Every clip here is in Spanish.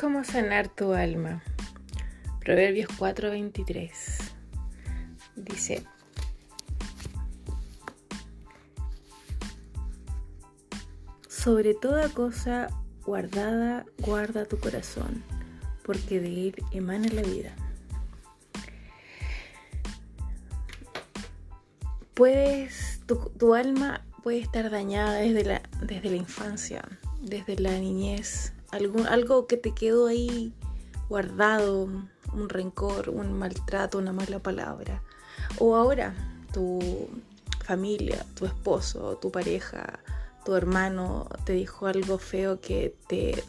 ¿Cómo sanar tu alma? Proverbios 4:23 dice, sobre toda cosa guardada, guarda tu corazón, porque de él emana la vida. Puedes, tu, tu alma puede estar dañada desde la, desde la infancia, desde la niñez, algo que te quedó ahí guardado, un rencor, un maltrato, una mala palabra. O ahora tu familia, tu esposo, tu pareja, tu hermano te dijo algo feo que te,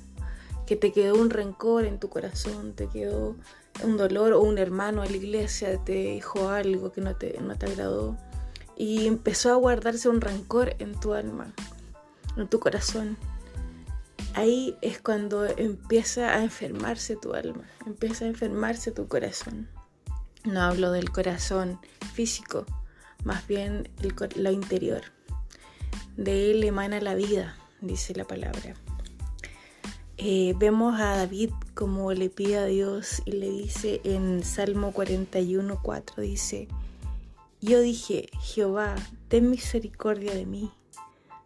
que te quedó un rencor en tu corazón, te quedó un dolor o un hermano en la iglesia te dijo algo que no te, no te agradó y empezó a guardarse un rencor en tu alma, en tu corazón ahí es cuando empieza a enfermarse tu alma, empieza a enfermarse tu corazón. No hablo del corazón físico, más bien lo interior. De él emana la vida, dice la palabra. Eh, vemos a David como le pide a Dios y le dice en Salmo 41, 4, dice, yo dije, Jehová, ten misericordia de mí,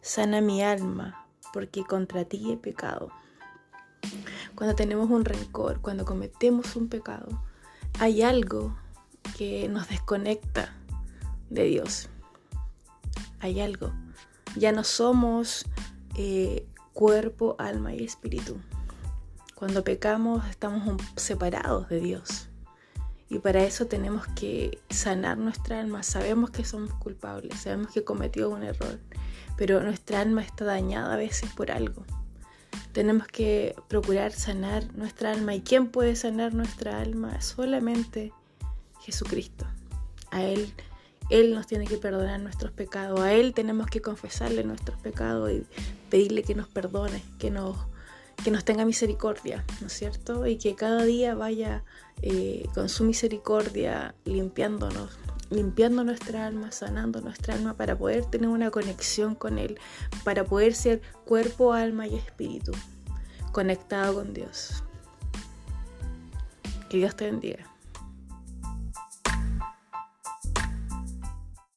sana mi alma, porque contra ti he pecado. Cuando tenemos un rencor, cuando cometemos un pecado, hay algo que nos desconecta de Dios. Hay algo. Ya no somos eh, cuerpo, alma y espíritu. Cuando pecamos estamos separados de Dios. Y para eso tenemos que sanar nuestra alma. Sabemos que somos culpables, sabemos que cometió un error, pero nuestra alma está dañada a veces por algo. Tenemos que procurar sanar nuestra alma. ¿Y quién puede sanar nuestra alma? Solamente Jesucristo. A Él, Él nos tiene que perdonar nuestros pecados. A Él tenemos que confesarle nuestros pecados y pedirle que nos perdone, que nos, que nos tenga misericordia, ¿no es cierto? Y que cada día vaya eh, con su misericordia limpiándonos, limpiando nuestra alma, sanando nuestra alma para poder tener una conexión con Él, para poder ser cuerpo, alma y espíritu conectado con Dios. Que Dios te bendiga.